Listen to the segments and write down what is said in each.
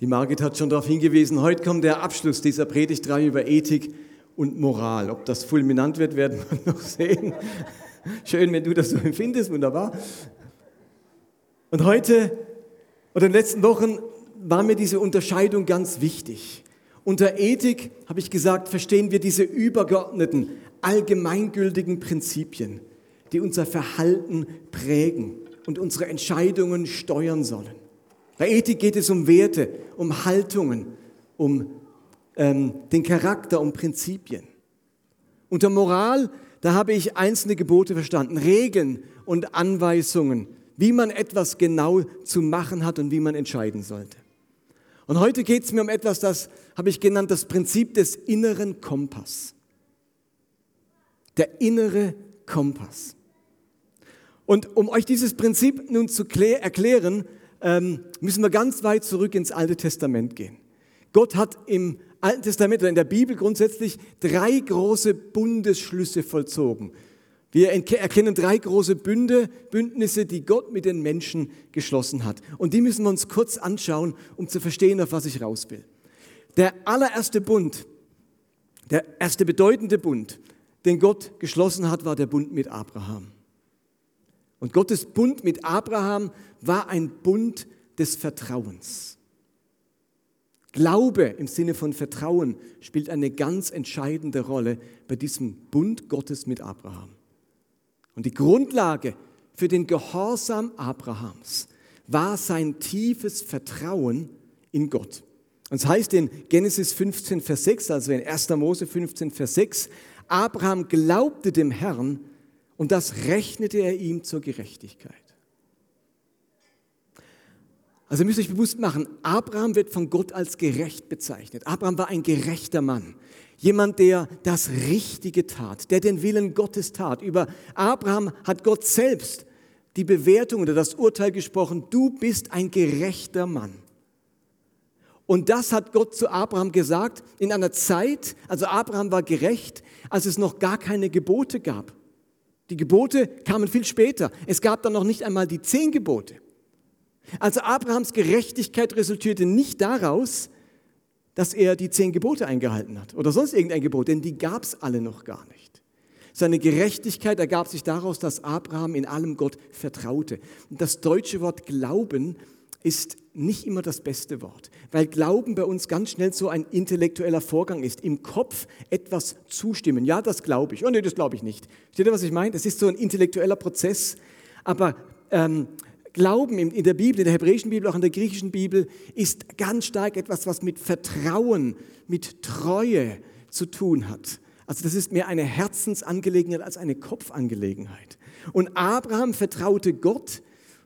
Die Margit hat schon darauf hingewiesen, heute kommt der Abschluss dieser Predigtreihe über Ethik und Moral. Ob das fulminant wird, werden wir noch sehen. Schön, wenn du das so empfindest, wunderbar. Und heute oder in den letzten Wochen war mir diese Unterscheidung ganz wichtig. Unter Ethik, habe ich gesagt, verstehen wir diese übergeordneten, allgemeingültigen Prinzipien, die unser Verhalten prägen und unsere Entscheidungen steuern sollen. Bei Ethik geht es um Werte, um Haltungen, um ähm, den Charakter, um Prinzipien. Unter Moral, da habe ich einzelne Gebote verstanden, Regeln und Anweisungen, wie man etwas genau zu machen hat und wie man entscheiden sollte. Und heute geht es mir um etwas, das habe ich genannt, das Prinzip des inneren Kompass. Der innere Kompass. Und um euch dieses Prinzip nun zu erklären, ähm, müssen wir ganz weit zurück ins Alte Testament gehen. Gott hat im Alten Testament oder in der Bibel grundsätzlich drei große Bundesschlüsse vollzogen. Wir erkennen drei große Bünde, Bündnisse, die Gott mit den Menschen geschlossen hat. Und die müssen wir uns kurz anschauen, um zu verstehen, auf was ich raus will. Der allererste Bund, der erste bedeutende Bund, den Gott geschlossen hat, war der Bund mit Abraham. Und Gottes Bund mit Abraham war ein Bund des Vertrauens. Glaube im Sinne von Vertrauen spielt eine ganz entscheidende Rolle bei diesem Bund Gottes mit Abraham. Und die Grundlage für den Gehorsam Abrahams war sein tiefes Vertrauen in Gott. Und es heißt in Genesis 15, Vers 6, also in 1. Mose 15, Vers 6, Abraham glaubte dem Herrn und das rechnete er ihm zur Gerechtigkeit. Also ihr müsst euch bewusst machen, Abraham wird von Gott als gerecht bezeichnet. Abraham war ein gerechter Mann. Jemand, der das Richtige tat, der den Willen Gottes tat. Über Abraham hat Gott selbst die Bewertung oder das Urteil gesprochen, du bist ein gerechter Mann. Und das hat Gott zu Abraham gesagt in einer Zeit, also Abraham war gerecht, als es noch gar keine Gebote gab. Die Gebote kamen viel später. Es gab dann noch nicht einmal die zehn Gebote. Also Abrahams Gerechtigkeit resultierte nicht daraus, dass er die zehn Gebote eingehalten hat oder sonst irgendein Gebot, denn die gab es alle noch gar nicht. Seine Gerechtigkeit ergab sich daraus, dass Abraham in allem Gott vertraute. Und das deutsche Wort Glauben ist nicht immer das beste Wort, weil Glauben bei uns ganz schnell so ein intellektueller Vorgang ist, im Kopf etwas zustimmen. Ja, das glaube ich. Oh nee, das glaube ich nicht. Steht ihr, was ich meine? Das ist so ein intellektueller Prozess. Aber ähm, Glauben in der Bibel, in der hebräischen Bibel, auch in der griechischen Bibel, ist ganz stark etwas, was mit Vertrauen, mit Treue zu tun hat. Also das ist mehr eine Herzensangelegenheit als eine Kopfangelegenheit. Und Abraham vertraute Gott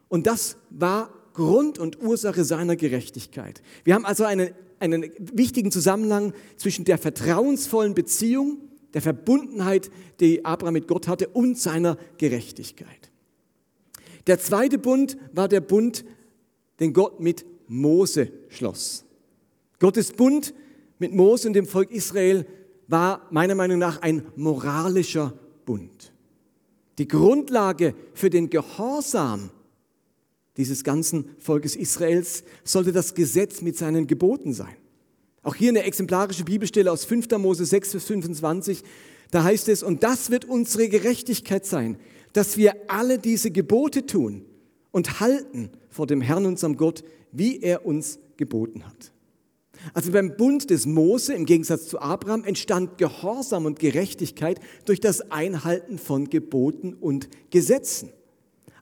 und das war Grund und Ursache seiner Gerechtigkeit. Wir haben also einen, einen wichtigen Zusammenhang zwischen der vertrauensvollen Beziehung, der Verbundenheit, die Abraham mit Gott hatte, und seiner Gerechtigkeit. Der zweite Bund war der Bund, den Gott mit Mose schloss. Gottes Bund mit Mose und dem Volk Israel war meiner Meinung nach ein moralischer Bund. Die Grundlage für den Gehorsam dieses ganzen Volkes Israels sollte das Gesetz mit seinen Geboten sein. Auch hier eine exemplarische Bibelstelle aus 5. Mose 6 bis 25. Da heißt es, und das wird unsere Gerechtigkeit sein, dass wir alle diese Gebote tun und halten vor dem Herrn, unserem Gott, wie er uns geboten hat. Also beim Bund des Mose, im Gegensatz zu Abraham, entstand Gehorsam und Gerechtigkeit durch das Einhalten von Geboten und Gesetzen.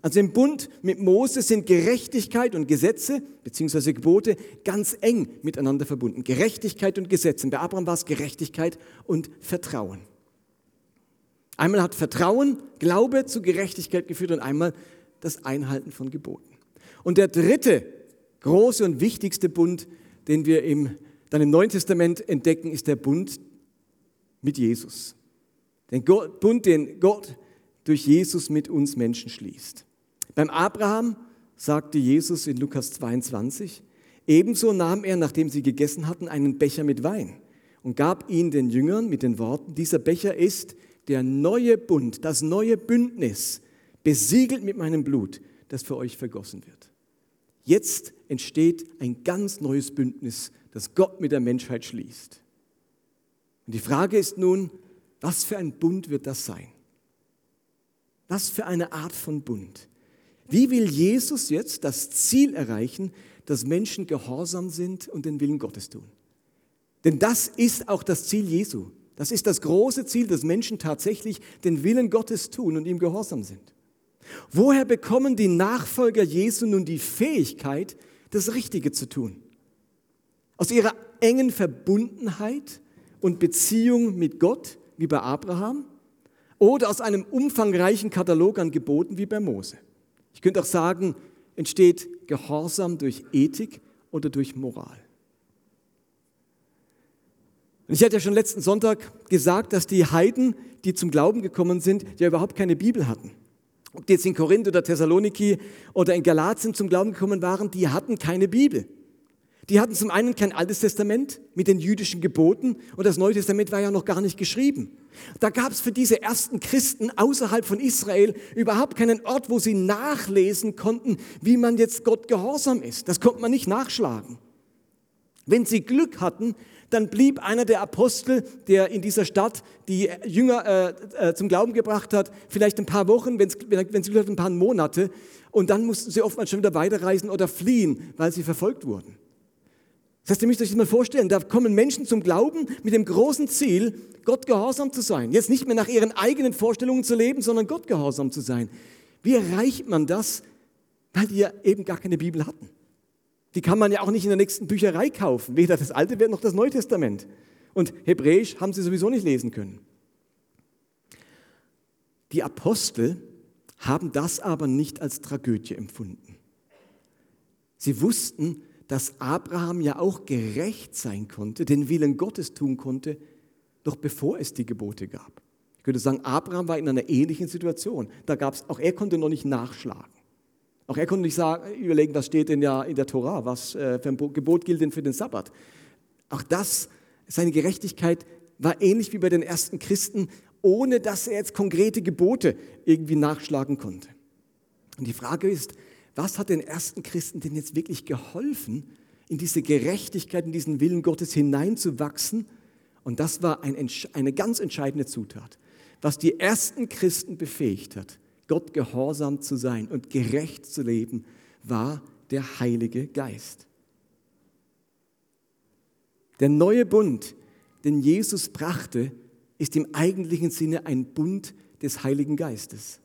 Also im Bund mit Mose sind Gerechtigkeit und Gesetze bzw. Gebote ganz eng miteinander verbunden. Gerechtigkeit und Gesetze. Bei Abraham war es Gerechtigkeit und Vertrauen. Einmal hat Vertrauen, Glaube zu Gerechtigkeit geführt und einmal das Einhalten von Geboten. Und der dritte große und wichtigste Bund, den wir im, dann im Neuen Testament entdecken, ist der Bund mit Jesus. Den Bund, den Gott durch Jesus mit uns Menschen schließt. Beim Abraham sagte Jesus in Lukas 22, ebenso nahm er, nachdem sie gegessen hatten, einen Becher mit Wein und gab ihn den Jüngern mit den Worten, dieser Becher ist der neue Bund, das neue Bündnis, besiegelt mit meinem Blut, das für euch vergossen wird. Jetzt entsteht ein ganz neues Bündnis, das Gott mit der Menschheit schließt. Und die Frage ist nun, was für ein Bund wird das sein? Was für eine Art von Bund? Wie will Jesus jetzt das Ziel erreichen, dass Menschen gehorsam sind und den Willen Gottes tun? Denn das ist auch das Ziel Jesu. Das ist das große Ziel, dass Menschen tatsächlich den Willen Gottes tun und ihm gehorsam sind. Woher bekommen die Nachfolger Jesu nun die Fähigkeit, das Richtige zu tun? Aus ihrer engen Verbundenheit und Beziehung mit Gott, wie bei Abraham, oder aus einem umfangreichen Katalog an Geboten, wie bei Mose. Ich könnte auch sagen, entsteht Gehorsam durch Ethik oder durch Moral. Und ich hatte ja schon letzten Sonntag gesagt, dass die Heiden, die zum Glauben gekommen sind, ja überhaupt keine Bibel hatten. Ob die jetzt in Korinth oder Thessaloniki oder in Galatien zum Glauben gekommen waren, die hatten keine Bibel. Die hatten zum einen kein Altes Testament mit den jüdischen Geboten und das Neue Testament war ja noch gar nicht geschrieben. Da gab es für diese ersten Christen außerhalb von Israel überhaupt keinen Ort, wo sie nachlesen konnten, wie man jetzt Gott gehorsam ist. Das konnte man nicht nachschlagen. Wenn sie Glück hatten, dann blieb einer der Apostel, der in dieser Stadt die Jünger äh, äh, zum Glauben gebracht hat, vielleicht ein paar Wochen, wenn sie Glück ein paar Monate. Und dann mussten sie oftmals schon wieder weiterreisen oder fliehen, weil sie verfolgt wurden. Das heißt, ihr müsst euch das mal vorstellen, da kommen Menschen zum Glauben mit dem großen Ziel, Gott gehorsam zu sein. Jetzt nicht mehr nach ihren eigenen Vorstellungen zu leben, sondern Gott gehorsam zu sein. Wie erreicht man das? Weil die ja eben gar keine Bibel hatten. Die kann man ja auch nicht in der nächsten Bücherei kaufen, weder das Alte noch das Neue Testament. Und Hebräisch haben sie sowieso nicht lesen können. Die Apostel haben das aber nicht als Tragödie empfunden. Sie wussten, dass Abraham ja auch gerecht sein konnte, den Willen Gottes tun konnte, doch bevor es die Gebote gab. Ich könnte sagen, Abraham war in einer ähnlichen Situation. Da gab es, auch er konnte noch nicht nachschlagen. Auch er konnte nicht sagen, überlegen, was steht denn ja in der Tora, was äh, für ein Gebot gilt denn für den Sabbat. Auch das, seine Gerechtigkeit war ähnlich wie bei den ersten Christen, ohne dass er jetzt konkrete Gebote irgendwie nachschlagen konnte. Und die Frage ist, was hat den ersten Christen denn jetzt wirklich geholfen, in diese Gerechtigkeit, in diesen Willen Gottes hineinzuwachsen? Und das war ein, eine ganz entscheidende Zutat, was die ersten Christen befähigt hat, Gott gehorsam zu sein und gerecht zu leben, war der Heilige Geist. Der neue Bund, den Jesus brachte, ist im eigentlichen Sinne ein Bund des Heiligen Geistes.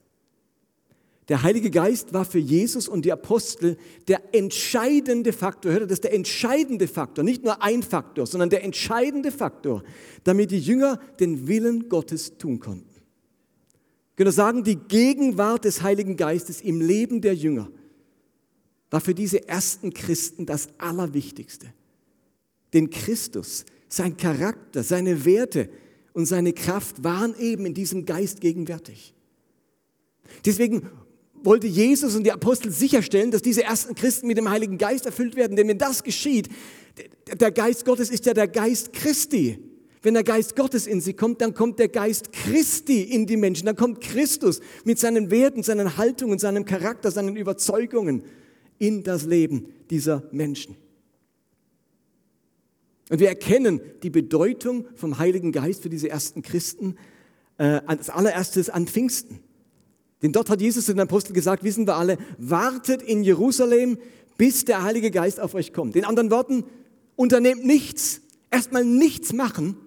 Der Heilige Geist war für Jesus und die Apostel der entscheidende Faktor. Hört ihr, das der entscheidende Faktor, nicht nur ein Faktor, sondern der entscheidende Faktor, damit die Jünger den Willen Gottes tun konnten. Ich könnte sagen, die Gegenwart des Heiligen Geistes im Leben der Jünger war für diese ersten Christen das Allerwichtigste. Denn Christus, sein Charakter, seine Werte und seine Kraft waren eben in diesem Geist gegenwärtig. Deswegen wollte Jesus und die Apostel sicherstellen, dass diese ersten Christen mit dem Heiligen Geist erfüllt werden. Denn wenn das geschieht, der Geist Gottes ist ja der Geist Christi. Wenn der Geist Gottes in sie kommt, dann kommt der Geist Christi in die Menschen. Dann kommt Christus mit seinen Werten, seinen Haltungen, seinem Charakter, seinen Überzeugungen in das Leben dieser Menschen. Und wir erkennen die Bedeutung vom Heiligen Geist für diese ersten Christen äh, als allererstes an Pfingsten. Denn dort hat Jesus den Apostel gesagt, wissen wir alle, wartet in Jerusalem, bis der Heilige Geist auf euch kommt. In anderen Worten, unternehmt nichts, erstmal nichts machen,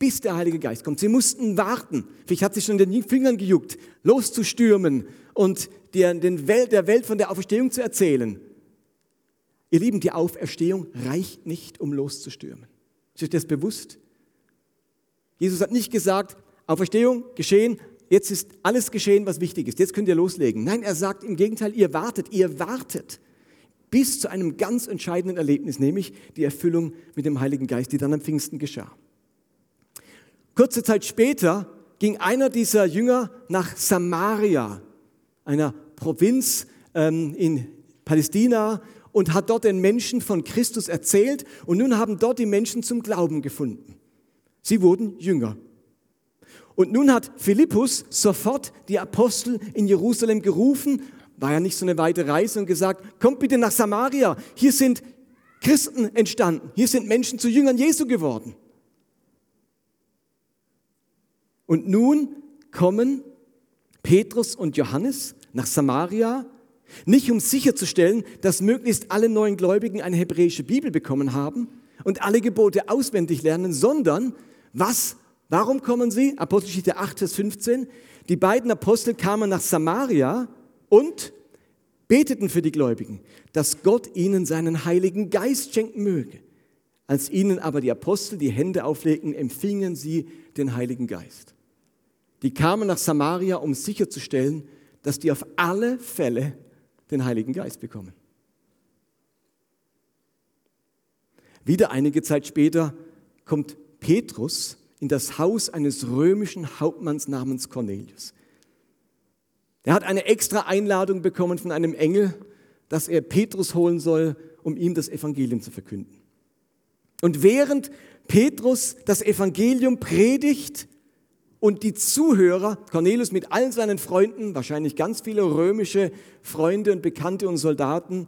bis der Heilige Geist kommt. Sie mussten warten. Vielleicht hat sich schon in den Fingern gejuckt, loszustürmen und der, den Welt, der Welt von der Auferstehung zu erzählen. Ihr Lieben, die Auferstehung reicht nicht, um loszustürmen. Ist euch das bewusst? Jesus hat nicht gesagt, Auferstehung geschehen, jetzt ist alles geschehen, was wichtig ist, jetzt könnt ihr loslegen. Nein, er sagt im Gegenteil, ihr wartet, ihr wartet bis zu einem ganz entscheidenden Erlebnis, nämlich die Erfüllung mit dem Heiligen Geist, die dann am Pfingsten geschah. Kurze Zeit später ging einer dieser Jünger nach Samaria, einer Provinz ähm, in Palästina, und hat dort den Menschen von Christus erzählt. Und nun haben dort die Menschen zum Glauben gefunden. Sie wurden Jünger. Und nun hat Philippus sofort die Apostel in Jerusalem gerufen. War ja nicht so eine weite Reise und gesagt, kommt bitte nach Samaria, hier sind Christen entstanden, hier sind Menschen zu Jüngern Jesu geworden. Und nun kommen Petrus und Johannes nach Samaria, nicht um sicherzustellen, dass möglichst alle neuen Gläubigen eine hebräische Bibel bekommen haben und alle Gebote auswendig lernen, sondern was, warum kommen sie? Apostelgeschichte 8, Vers 15. Die beiden Apostel kamen nach Samaria und beteten für die Gläubigen, dass Gott ihnen seinen Heiligen Geist schenken möge. Als ihnen aber die Apostel die Hände auflegten, empfingen sie den Heiligen Geist. Die kamen nach Samaria, um sicherzustellen, dass die auf alle Fälle den Heiligen Geist bekommen. Wieder einige Zeit später kommt Petrus in das Haus eines römischen Hauptmanns namens Cornelius. Er hat eine extra Einladung bekommen von einem Engel, dass er Petrus holen soll, um ihm das Evangelium zu verkünden. Und während Petrus das Evangelium predigt und die Zuhörer, Cornelius mit allen seinen Freunden, wahrscheinlich ganz viele römische Freunde und Bekannte und Soldaten,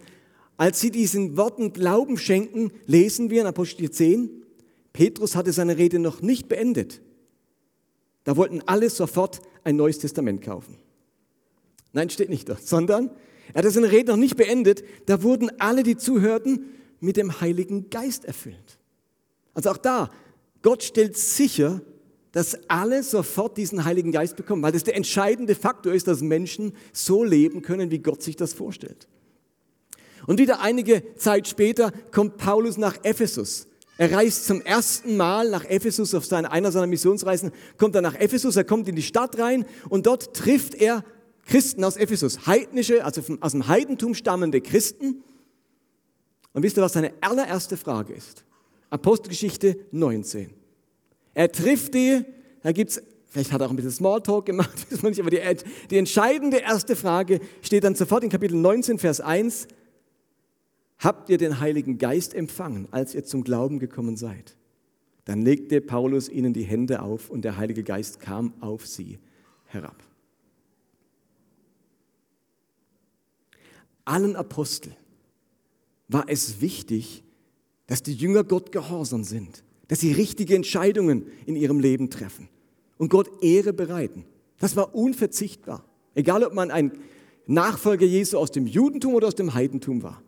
als sie diesen Worten Glauben schenken, lesen wir in Apostel 10, Petrus hatte seine Rede noch nicht beendet. Da wollten alle sofort ein neues Testament kaufen. Nein, steht nicht dort, sondern er hatte seine Rede noch nicht beendet. Da wurden alle, die zuhörten, mit dem Heiligen Geist erfüllt. Also auch da, Gott stellt sicher, dass alle sofort diesen Heiligen Geist bekommen, weil das der entscheidende Faktor ist, dass Menschen so leben können, wie Gott sich das vorstellt. Und wieder einige Zeit später kommt Paulus nach Ephesus. Er reist zum ersten Mal nach Ephesus auf seine, einer seiner Missionsreisen, kommt er nach Ephesus, er kommt in die Stadt rein und dort trifft er Christen aus Ephesus, heidnische, also aus dem Heidentum stammende Christen. Und wisst ihr, was seine allererste Frage ist? Apostelgeschichte 19. Er trifft die, da gibt es, vielleicht hat er auch ein bisschen Smalltalk gemacht, aber die, die entscheidende erste Frage steht dann sofort in Kapitel 19, Vers 1 habt ihr den Heiligen Geist empfangen, als ihr zum Glauben gekommen seid? Dann legte Paulus ihnen die Hände auf und der Heilige Geist kam auf sie herab. Allen Aposteln war es wichtig, dass die Jünger Gott gehorsam sind, dass sie richtige Entscheidungen in ihrem Leben treffen und Gott Ehre bereiten. Das war unverzichtbar. Egal, ob man ein Nachfolger Jesu aus dem Judentum oder aus dem Heidentum war.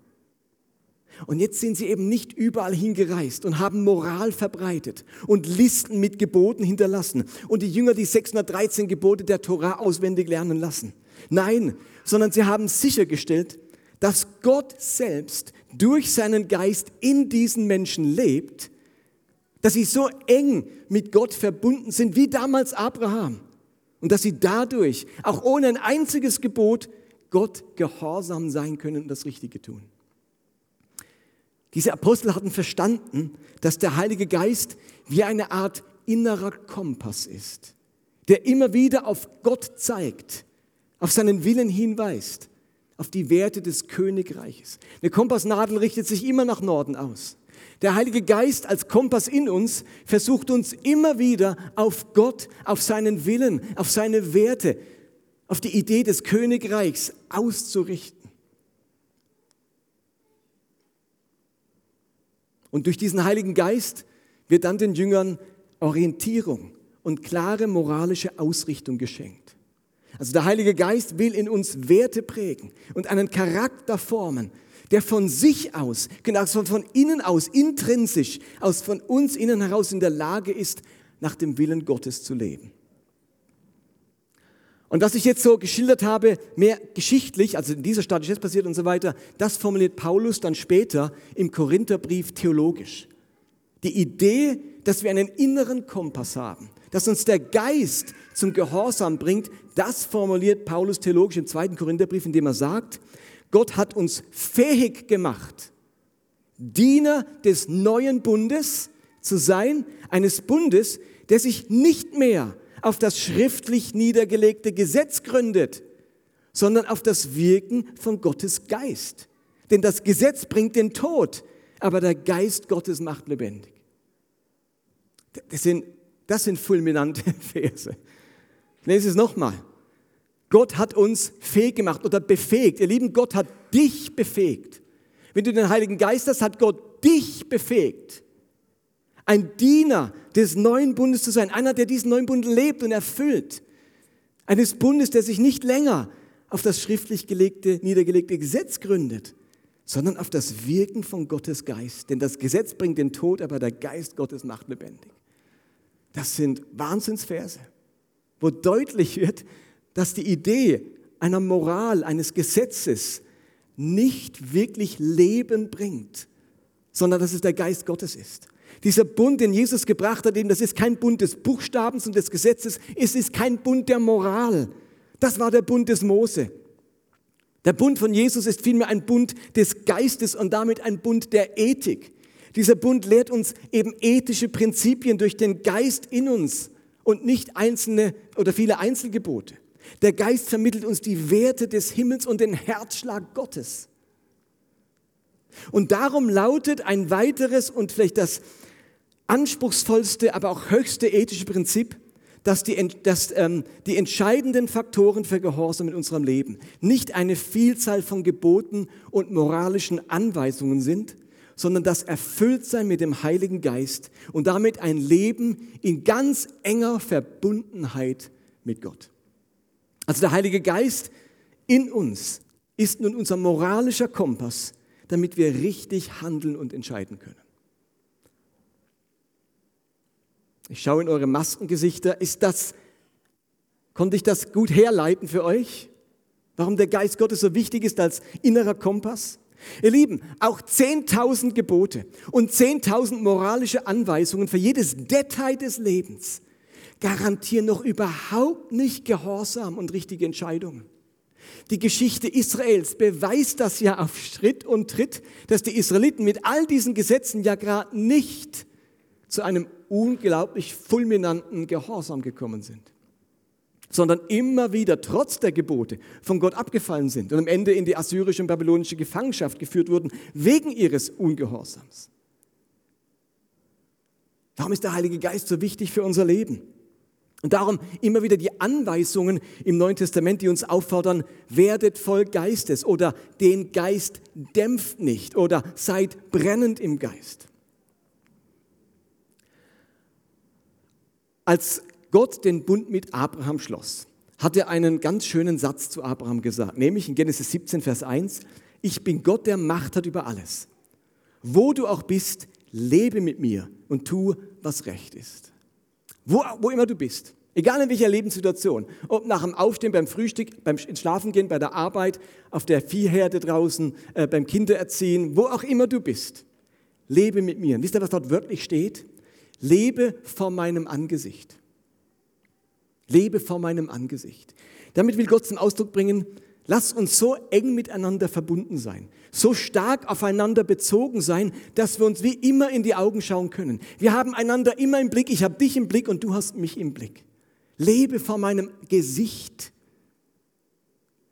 Und jetzt sind sie eben nicht überall hingereist und haben Moral verbreitet und Listen mit Geboten hinterlassen und die Jünger die 613 Gebote der Tora auswendig lernen lassen. Nein, sondern sie haben sichergestellt, dass Gott selbst durch seinen Geist in diesen Menschen lebt, dass sie so eng mit Gott verbunden sind wie damals Abraham und dass sie dadurch auch ohne ein einziges Gebot Gott gehorsam sein können und das Richtige tun. Diese Apostel hatten verstanden, dass der Heilige Geist wie eine Art innerer Kompass ist, der immer wieder auf Gott zeigt, auf seinen Willen hinweist, auf die Werte des Königreiches. Eine Kompassnadel richtet sich immer nach Norden aus. Der Heilige Geist als Kompass in uns versucht uns immer wieder auf Gott, auf seinen Willen, auf seine Werte, auf die Idee des Königreichs auszurichten. Und durch diesen Heiligen Geist wird dann den Jüngern Orientierung und klare moralische Ausrichtung geschenkt. Also der Heilige Geist will in uns Werte prägen und einen Charakter formen, der von sich aus, genau von innen aus, intrinsisch, aus von uns innen heraus in der Lage ist, nach dem Willen Gottes zu leben. Und was ich jetzt so geschildert habe, mehr geschichtlich, also in dieser Stadt ist jetzt passiert und so weiter, das formuliert Paulus dann später im Korintherbrief theologisch. Die Idee, dass wir einen inneren Kompass haben, dass uns der Geist zum Gehorsam bringt, das formuliert Paulus theologisch im zweiten Korintherbrief, indem er sagt, Gott hat uns fähig gemacht, Diener des neuen Bundes zu sein, eines Bundes, der sich nicht mehr auf das schriftlich niedergelegte Gesetz gründet, sondern auf das Wirken von Gottes Geist. Denn das Gesetz bringt den Tod, aber der Geist Gottes macht lebendig. Das sind, das sind fulminante Verse. Ich lese es nochmal. Gott hat uns fähig gemacht oder befähigt. Ihr Lieben, Gott hat dich befähigt. Wenn du den Heiligen Geist hast, hat Gott dich befähigt. Ein Diener des neuen Bundes zu sein, einer, der diesen neuen Bund lebt und erfüllt. Eines Bundes, der sich nicht länger auf das schriftlich gelegte, niedergelegte Gesetz gründet, sondern auf das Wirken von Gottes Geist. Denn das Gesetz bringt den Tod, aber der Geist Gottes macht lebendig. Das sind Wahnsinnsverse, wo deutlich wird, dass die Idee einer Moral, eines Gesetzes nicht wirklich Leben bringt, sondern dass es der Geist Gottes ist. Dieser Bund, den Jesus gebracht hat, eben, das ist kein Bund des Buchstabens und des Gesetzes, es ist kein Bund der Moral. Das war der Bund des Mose. Der Bund von Jesus ist vielmehr ein Bund des Geistes und damit ein Bund der Ethik. Dieser Bund lehrt uns eben ethische Prinzipien durch den Geist in uns und nicht einzelne oder viele Einzelgebote. Der Geist vermittelt uns die Werte des Himmels und den Herzschlag Gottes. Und darum lautet ein weiteres und vielleicht das anspruchsvollste, aber auch höchste ethische Prinzip, dass die, dass, ähm, die entscheidenden Faktoren für Gehorsam in unserem Leben nicht eine Vielzahl von Geboten und moralischen Anweisungen sind, sondern das Erfülltsein mit dem Heiligen Geist und damit ein Leben in ganz enger Verbundenheit mit Gott. Also der Heilige Geist in uns ist nun unser moralischer Kompass, damit wir richtig handeln und entscheiden können. Ich schaue in eure Maskengesichter. Ist das, konnte ich das gut herleiten für euch? Warum der Geist Gottes so wichtig ist als innerer Kompass? Ihr Lieben, auch 10.000 Gebote und 10.000 moralische Anweisungen für jedes Detail des Lebens garantieren noch überhaupt nicht Gehorsam und richtige Entscheidungen. Die Geschichte Israels beweist das ja auf Schritt und Tritt, dass die Israeliten mit all diesen Gesetzen ja gerade nicht zu einem unglaublich fulminanten Gehorsam gekommen sind, sondern immer wieder trotz der Gebote von Gott abgefallen sind und am Ende in die assyrische und babylonische Gefangenschaft geführt wurden wegen ihres Ungehorsams. Warum ist der Heilige Geist so wichtig für unser Leben? Und darum immer wieder die Anweisungen im Neuen Testament, die uns auffordern, werdet voll Geistes oder den Geist dämpft nicht oder seid brennend im Geist. Als Gott den Bund mit Abraham schloss, hat er einen ganz schönen Satz zu Abraham gesagt, nämlich in Genesis 17, Vers 1, ich bin Gott, der Macht hat über alles. Wo du auch bist, lebe mit mir und tu, was recht ist. Wo, wo immer du bist. Egal in welcher Lebenssituation. Ob nach dem Aufstehen, beim Frühstück, beim Schlafengehen, bei der Arbeit, auf der Viehherde draußen, äh, beim Kindererziehen, wo auch immer du bist. Lebe mit mir. Und wisst ihr, was dort wörtlich steht? Lebe vor meinem Angesicht. Lebe vor meinem Angesicht. Damit will Gott zum Ausdruck bringen, lass uns so eng miteinander verbunden sein so stark aufeinander bezogen sein, dass wir uns wie immer in die Augen schauen können. Wir haben einander immer im Blick. Ich habe dich im Blick und du hast mich im Blick. Lebe vor meinem Gesicht.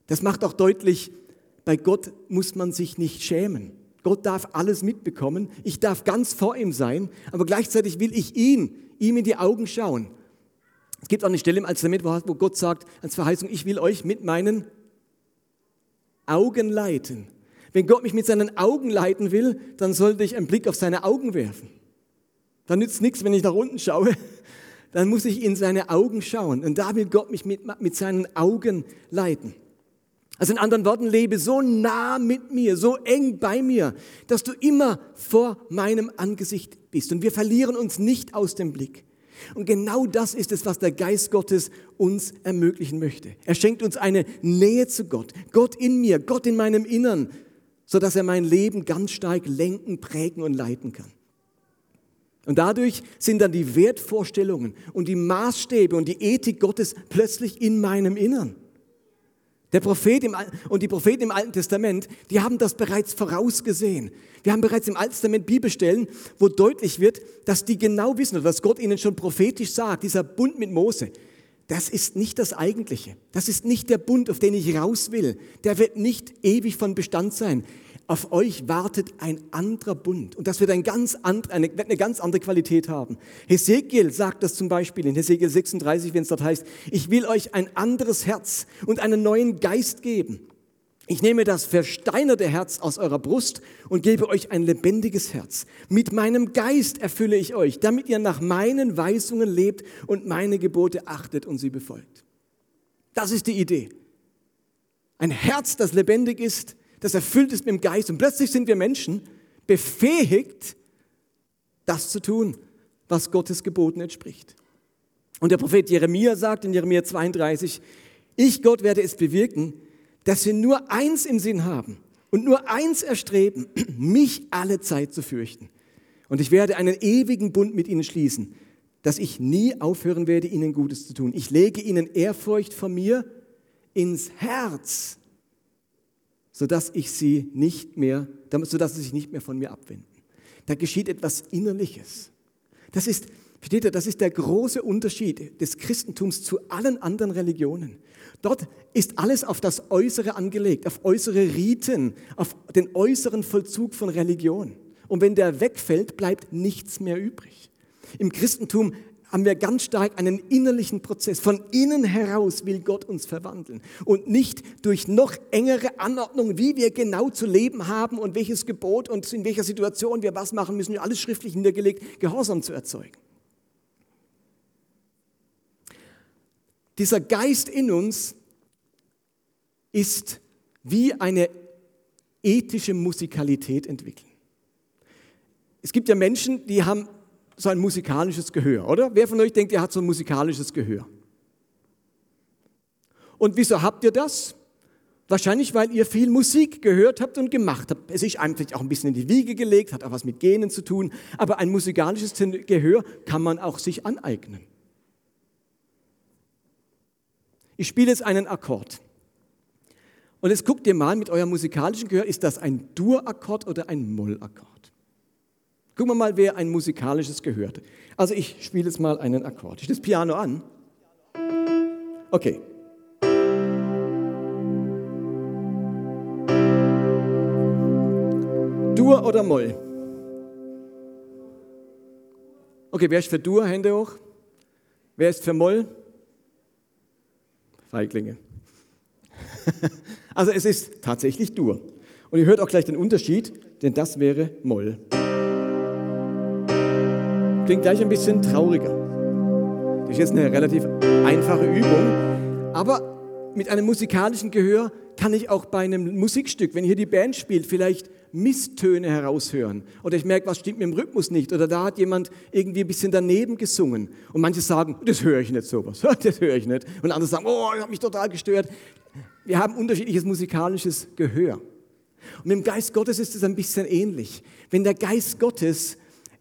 Das macht auch deutlich, bei Gott muss man sich nicht schämen. Gott darf alles mitbekommen. Ich darf ganz vor ihm sein, aber gleichzeitig will ich ihn, ihm in die Augen schauen. Es gibt auch eine Stelle im Alten wo Gott sagt als Verheißung, ich will euch mit meinen Augen leiten. Wenn Gott mich mit seinen Augen leiten will, dann sollte ich einen Blick auf seine Augen werfen. Dann nützt nichts, wenn ich nach unten schaue. Dann muss ich in seine Augen schauen. Und da will Gott mich mit, mit seinen Augen leiten. Also in anderen Worten, lebe so nah mit mir, so eng bei mir, dass du immer vor meinem Angesicht bist. Und wir verlieren uns nicht aus dem Blick. Und genau das ist es, was der Geist Gottes uns ermöglichen möchte. Er schenkt uns eine Nähe zu Gott. Gott in mir, Gott in meinem Innern, sodass er mein Leben ganz stark lenken, prägen und leiten kann. Und dadurch sind dann die Wertvorstellungen und die Maßstäbe und die Ethik Gottes plötzlich in meinem Innern. Der Prophet im, und die Propheten im Alten Testament, die haben das bereits vorausgesehen. Wir haben bereits im Alten Testament Bibelstellen, wo deutlich wird, dass die genau wissen, was Gott ihnen schon prophetisch sagt, dieser Bund mit Mose, das ist nicht das Eigentliche. Das ist nicht der Bund, auf den ich raus will. Der wird nicht ewig von Bestand sein. Auf euch wartet ein anderer Bund. Und das wird ein ganz and, eine, wird eine ganz andere Qualität haben. Hesekiel sagt das zum Beispiel in Hesekiel 36, wenn es dort heißt, ich will euch ein anderes Herz und einen neuen Geist geben. Ich nehme das versteinerte Herz aus eurer Brust und gebe euch ein lebendiges Herz. Mit meinem Geist erfülle ich euch, damit ihr nach meinen Weisungen lebt und meine Gebote achtet und sie befolgt. Das ist die Idee. Ein Herz, das lebendig ist, das erfüllt ist mit dem Geist. Und plötzlich sind wir Menschen befähigt, das zu tun, was Gottes Geboten entspricht. Und der Prophet Jeremia sagt in Jeremia 32, ich Gott werde es bewirken, dass sie nur eins im Sinn haben und nur eins erstreben, mich alle Zeit zu fürchten. Und ich werde einen ewigen Bund mit ihnen schließen, dass ich nie aufhören werde, ihnen Gutes zu tun. Ich lege ihnen Ehrfurcht von mir ins Herz, sodass ich sie nicht mehr, sodass sie sich nicht mehr von mir abwenden. Da geschieht etwas Innerliches. Das ist, versteht ihr, das ist der große Unterschied des Christentums zu allen anderen Religionen. Dort ist alles auf das Äußere angelegt, auf äußere Riten, auf den äußeren Vollzug von Religion. Und wenn der wegfällt, bleibt nichts mehr übrig. Im Christentum haben wir ganz stark einen innerlichen Prozess. Von innen heraus will Gott uns verwandeln und nicht durch noch engere Anordnungen, wie wir genau zu leben haben und welches Gebot und in welcher Situation wir was machen müssen, alles schriftlich niedergelegt, Gehorsam zu erzeugen. Dieser Geist in uns ist wie eine ethische Musikalität entwickeln. Es gibt ja Menschen, die haben so ein musikalisches Gehör, oder? Wer von euch denkt, er hat so ein musikalisches Gehör? Und wieso habt ihr das? Wahrscheinlich, weil ihr viel Musik gehört habt und gemacht habt. Es ist eigentlich auch ein bisschen in die Wiege gelegt, hat auch was mit Genen zu tun. Aber ein musikalisches Gehör kann man auch sich aneignen. Ich spiele jetzt einen Akkord. Und jetzt guckt ihr mal mit eurem musikalischen Gehör, ist das ein Dur-Akkord oder ein Moll-Akkord? Gucken wir mal, wer ein musikalisches Gehör hat. Also ich spiele jetzt mal einen Akkord. Ich das Piano an. Okay. Dur oder Moll? Okay, wer ist für Dur? Hände hoch. Wer ist für Moll? Feiglinge. also es ist tatsächlich Dur. Und ihr hört auch gleich den Unterschied, denn das wäre Moll. Klingt gleich ein bisschen trauriger. Das ist jetzt eine relativ einfache Übung, aber mit einem musikalischen Gehör kann ich auch bei einem Musikstück, wenn hier die Band spielt, vielleicht Misstöne heraushören. Oder ich merke, was stimmt mit dem Rhythmus nicht. Oder da hat jemand irgendwie ein bisschen daneben gesungen. Und manche sagen, das höre ich nicht sowas. Das höre ich nicht. Und andere sagen, oh, das hat mich total gestört. Wir haben unterschiedliches musikalisches Gehör. Und mit dem Geist Gottes ist es ein bisschen ähnlich. Wenn der Geist Gottes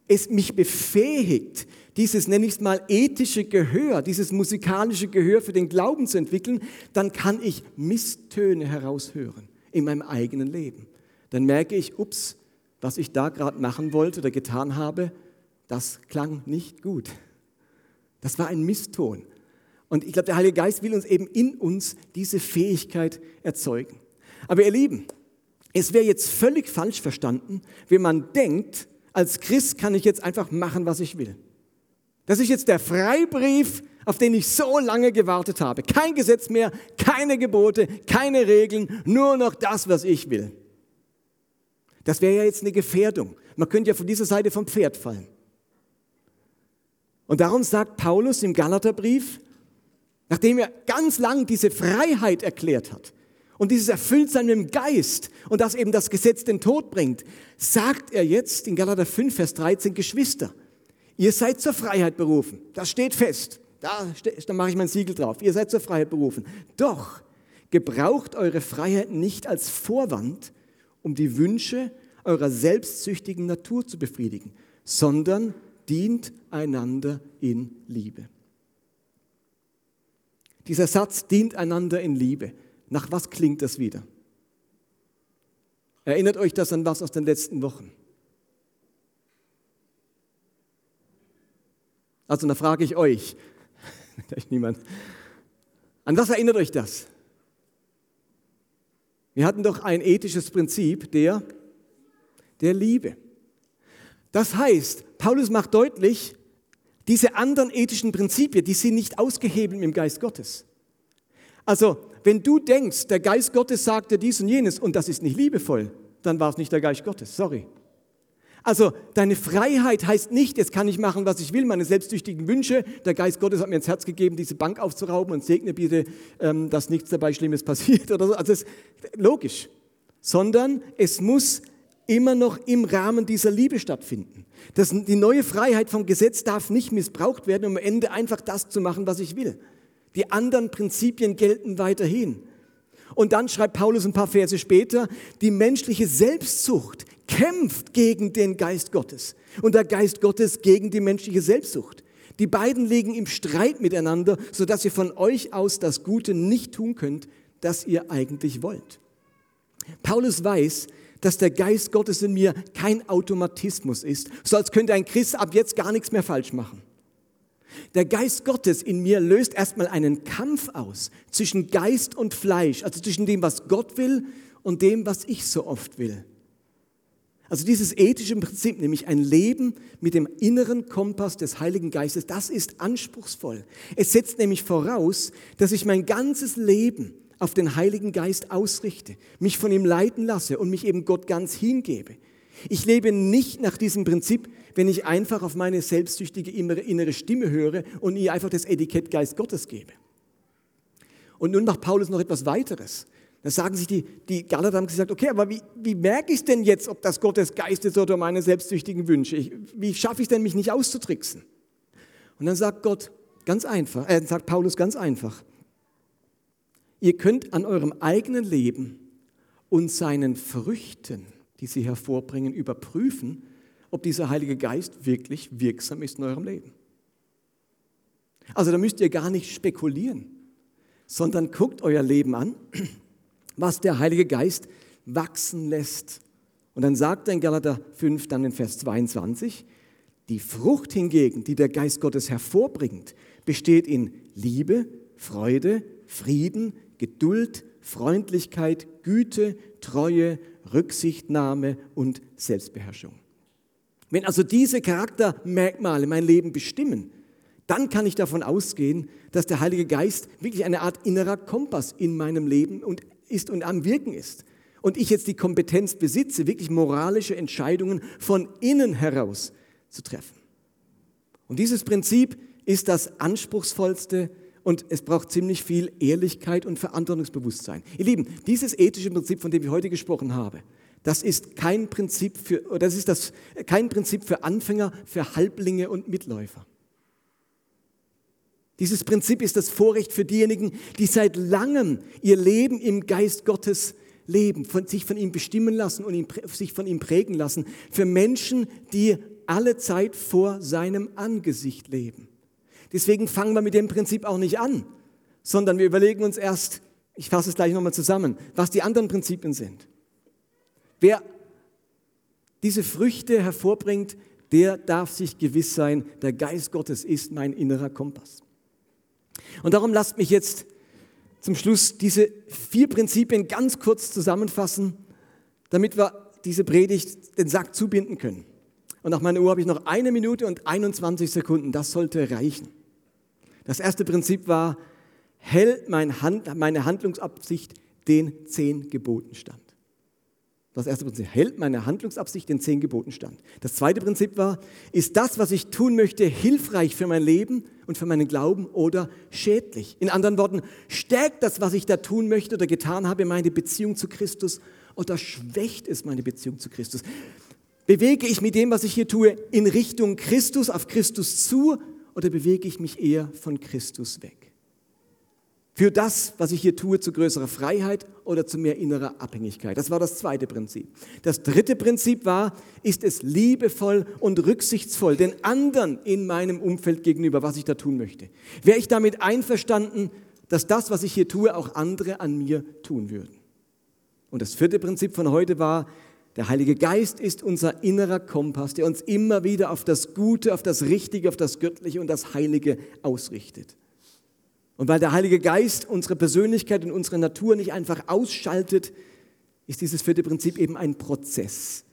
es mich befähigt, dieses, nenne ich es mal, ethische Gehör, dieses musikalische Gehör für den Glauben zu entwickeln, dann kann ich Misstöne heraushören in meinem eigenen Leben dann merke ich, ups, was ich da gerade machen wollte oder getan habe, das klang nicht gut. Das war ein Misston. Und ich glaube, der Heilige Geist will uns eben in uns diese Fähigkeit erzeugen. Aber ihr Lieben, es wäre jetzt völlig falsch verstanden, wenn man denkt, als Christ kann ich jetzt einfach machen, was ich will. Das ist jetzt der Freibrief, auf den ich so lange gewartet habe. Kein Gesetz mehr, keine Gebote, keine Regeln, nur noch das, was ich will. Das wäre ja jetzt eine Gefährdung. Man könnte ja von dieser Seite vom Pferd fallen. Und darum sagt Paulus im Galaterbrief, nachdem er ganz lang diese Freiheit erklärt hat und dieses Erfülltsein mit dem Geist und dass eben das Gesetz den Tod bringt, sagt er jetzt in Galater 5, Vers 13, Geschwister, ihr seid zur Freiheit berufen. Das steht fest. Da, da mache ich mein Siegel drauf. Ihr seid zur Freiheit berufen. Doch gebraucht eure Freiheit nicht als Vorwand, um die Wünsche eurer selbstsüchtigen Natur zu befriedigen, sondern dient einander in Liebe. Dieser Satz dient einander in Liebe. Nach was klingt das wieder? Erinnert euch das an was aus den letzten Wochen? Also, da frage ich euch, niemand. An was erinnert euch das? Wir hatten doch ein ethisches Prinzip der, der Liebe. Das heißt, Paulus macht deutlich, diese anderen ethischen Prinzipien, die sind nicht ausgehebelt im Geist Gottes. Also, wenn du denkst, der Geist Gottes sagt dir dies und jenes und das ist nicht liebevoll, dann war es nicht der Geist Gottes, sorry. Also deine Freiheit heißt nicht, jetzt kann ich machen, was ich will, meine selbstsüchtigen Wünsche. Der Geist Gottes hat mir ins Herz gegeben, diese Bank aufzurauben und segne bitte, ähm, dass nichts dabei Schlimmes passiert oder so. Also das ist logisch. Sondern es muss immer noch im Rahmen dieser Liebe stattfinden. Das, die neue Freiheit vom Gesetz darf nicht missbraucht werden, um am Ende einfach das zu machen, was ich will. Die anderen Prinzipien gelten weiterhin. Und dann schreibt Paulus ein paar Verse später, die menschliche Selbstsucht kämpft gegen den Geist Gottes und der Geist Gottes gegen die menschliche Selbstsucht. Die beiden liegen im Streit miteinander, sodass ihr von euch aus das Gute nicht tun könnt, das ihr eigentlich wollt. Paulus weiß, dass der Geist Gottes in mir kein Automatismus ist, so als könnte ein Christ ab jetzt gar nichts mehr falsch machen. Der Geist Gottes in mir löst erstmal einen Kampf aus zwischen Geist und Fleisch, also zwischen dem, was Gott will und dem, was ich so oft will. Also dieses ethische Prinzip, nämlich ein Leben mit dem inneren Kompass des Heiligen Geistes, das ist anspruchsvoll. Es setzt nämlich voraus, dass ich mein ganzes Leben auf den Heiligen Geist ausrichte, mich von ihm leiten lasse und mich eben Gott ganz hingebe. Ich lebe nicht nach diesem Prinzip, wenn ich einfach auf meine selbstsüchtige innere Stimme höre und ihr einfach das Etikett Geist Gottes gebe. Und nun macht Paulus noch etwas weiteres. Da sagen sich die, die Galater haben gesagt, okay, aber wie, wie merke ich denn jetzt, ob das Gottes Geist ist oder meine selbstsüchtigen Wünsche? Ich, wie schaffe ich denn, mich nicht auszutricksen? Und dann sagt Gott ganz einfach, äh, sagt Paulus ganz einfach, ihr könnt an eurem eigenen Leben und seinen Früchten, die sie hervorbringen, überprüfen, ob dieser Heilige Geist wirklich wirksam ist in eurem Leben. Also da müsst ihr gar nicht spekulieren, sondern guckt euer Leben an, was der Heilige Geist wachsen lässt. Und dann sagt er in Galater 5, dann in Vers 22, die Frucht hingegen, die der Geist Gottes hervorbringt, besteht in Liebe, Freude, Frieden, Geduld, Freundlichkeit, Güte, Treue, Rücksichtnahme und Selbstbeherrschung. Wenn also diese Charaktermerkmale mein Leben bestimmen, dann kann ich davon ausgehen, dass der Heilige Geist wirklich eine Art innerer Kompass in meinem Leben und ist und am Wirken ist. Und ich jetzt die Kompetenz besitze, wirklich moralische Entscheidungen von innen heraus zu treffen. Und dieses Prinzip ist das anspruchsvollste und es braucht ziemlich viel Ehrlichkeit und Verantwortungsbewusstsein. Ihr Lieben, dieses ethische Prinzip, von dem ich heute gesprochen habe, das ist kein Prinzip für, das ist das, kein Prinzip für Anfänger, für Halblinge und Mitläufer. Dieses Prinzip ist das Vorrecht für diejenigen, die seit langem ihr Leben im Geist Gottes leben, von, sich von ihm bestimmen lassen und ihn, sich von ihm prägen lassen. Für Menschen, die alle Zeit vor seinem Angesicht leben. Deswegen fangen wir mit dem Prinzip auch nicht an, sondern wir überlegen uns erst, ich fasse es gleich nochmal zusammen, was die anderen Prinzipien sind. Wer diese Früchte hervorbringt, der darf sich gewiss sein, der Geist Gottes ist mein innerer Kompass. Und darum lasst mich jetzt zum Schluss diese vier Prinzipien ganz kurz zusammenfassen, damit wir diese Predigt den Sack zubinden können. Und nach meiner Uhr habe ich noch eine Minute und 21 Sekunden. Das sollte reichen. Das erste Prinzip war, hält meine Handlungsabsicht den zehn Geboten stand. Das erste Prinzip, hält meine Handlungsabsicht den zehn Geboten stand. Das zweite Prinzip war, ist das, was ich tun möchte, hilfreich für mein Leben und für meinen Glauben oder schädlich? In anderen Worten, stärkt das, was ich da tun möchte oder getan habe, meine Beziehung zu Christus oder schwächt es meine Beziehung zu Christus? Bewege ich mit dem, was ich hier tue, in Richtung Christus, auf Christus zu oder bewege ich mich eher von Christus weg? Für das, was ich hier tue, zu größerer Freiheit oder zu mehr innerer Abhängigkeit. Das war das zweite Prinzip. Das dritte Prinzip war, ist es liebevoll und rücksichtsvoll den anderen in meinem Umfeld gegenüber, was ich da tun möchte. Wäre ich damit einverstanden, dass das, was ich hier tue, auch andere an mir tun würden. Und das vierte Prinzip von heute war, der Heilige Geist ist unser innerer Kompass, der uns immer wieder auf das Gute, auf das Richtige, auf das Göttliche und das Heilige ausrichtet. Und weil der Heilige Geist unsere Persönlichkeit und unsere Natur nicht einfach ausschaltet, ist dieses vierte Prinzip eben ein Prozess.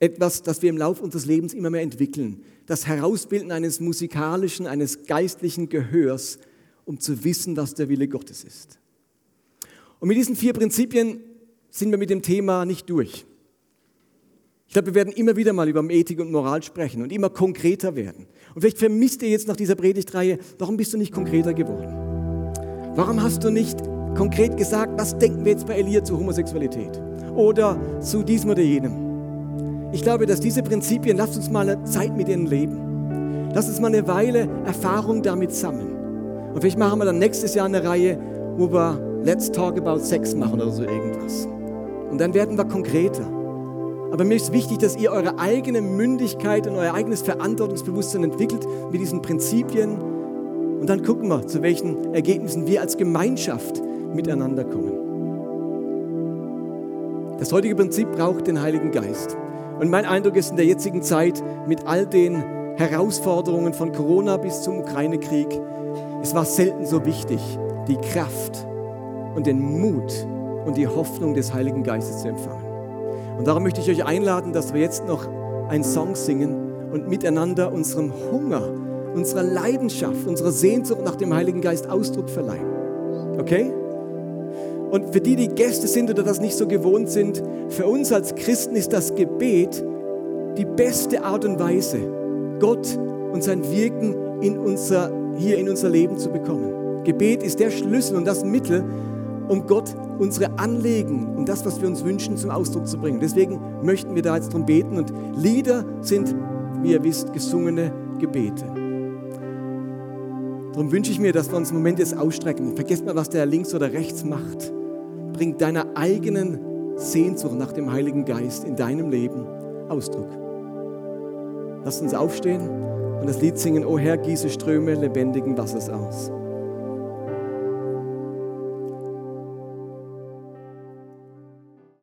Etwas, das wir im Laufe unseres Lebens immer mehr entwickeln. Das Herausbilden eines musikalischen, eines geistlichen Gehörs, um zu wissen, was der Wille Gottes ist. Und mit diesen vier Prinzipien sind wir mit dem Thema nicht durch. Ich glaube, wir werden immer wieder mal über Ethik und Moral sprechen und immer konkreter werden. Und vielleicht vermisst ihr jetzt nach dieser Predigtreihe, warum bist du nicht konkreter geworden? Warum hast du nicht konkret gesagt, was denken wir jetzt bei Elia zu Homosexualität oder zu diesem oder jenem? Ich glaube, dass diese Prinzipien, lasst uns mal eine Zeit mit ihnen leben. Lasst uns mal eine Weile Erfahrung damit sammeln. Und vielleicht machen wir dann nächstes Jahr eine Reihe, wo wir Let's Talk About Sex machen oder so irgendwas. Und dann werden wir konkreter. Aber mir ist wichtig, dass ihr eure eigene Mündigkeit und euer eigenes Verantwortungsbewusstsein entwickelt mit diesen Prinzipien. Und dann gucken wir, zu welchen Ergebnissen wir als Gemeinschaft miteinander kommen. Das heutige Prinzip braucht den Heiligen Geist. Und mein Eindruck ist in der jetzigen Zeit mit all den Herausforderungen von Corona bis zum Ukraine-Krieg, es war selten so wichtig, die Kraft und den Mut und die Hoffnung des Heiligen Geistes zu empfangen. Und darum möchte ich euch einladen, dass wir jetzt noch einen Song singen und miteinander unserem Hunger, unserer Leidenschaft, unserer Sehnsucht nach dem Heiligen Geist Ausdruck verleihen. Okay? Und für die, die Gäste sind oder das nicht so gewohnt sind, für uns als Christen ist das Gebet die beste Art und Weise, Gott und sein Wirken in unser, hier in unser Leben zu bekommen. Gebet ist der Schlüssel und das Mittel, um Gott unsere Anliegen und das, was wir uns wünschen, zum Ausdruck zu bringen. Deswegen möchten wir da jetzt drum beten und Lieder sind, wie ihr wisst, gesungene Gebete. Darum wünsche ich mir, dass wir uns im Moment jetzt ausstrecken. Vergesst mal, was der links oder rechts macht. Bring deiner eigenen Sehnsucht nach dem Heiligen Geist in deinem Leben Ausdruck. Lass uns aufstehen und das Lied singen, O Herr, gieße Ströme lebendigen Wassers aus.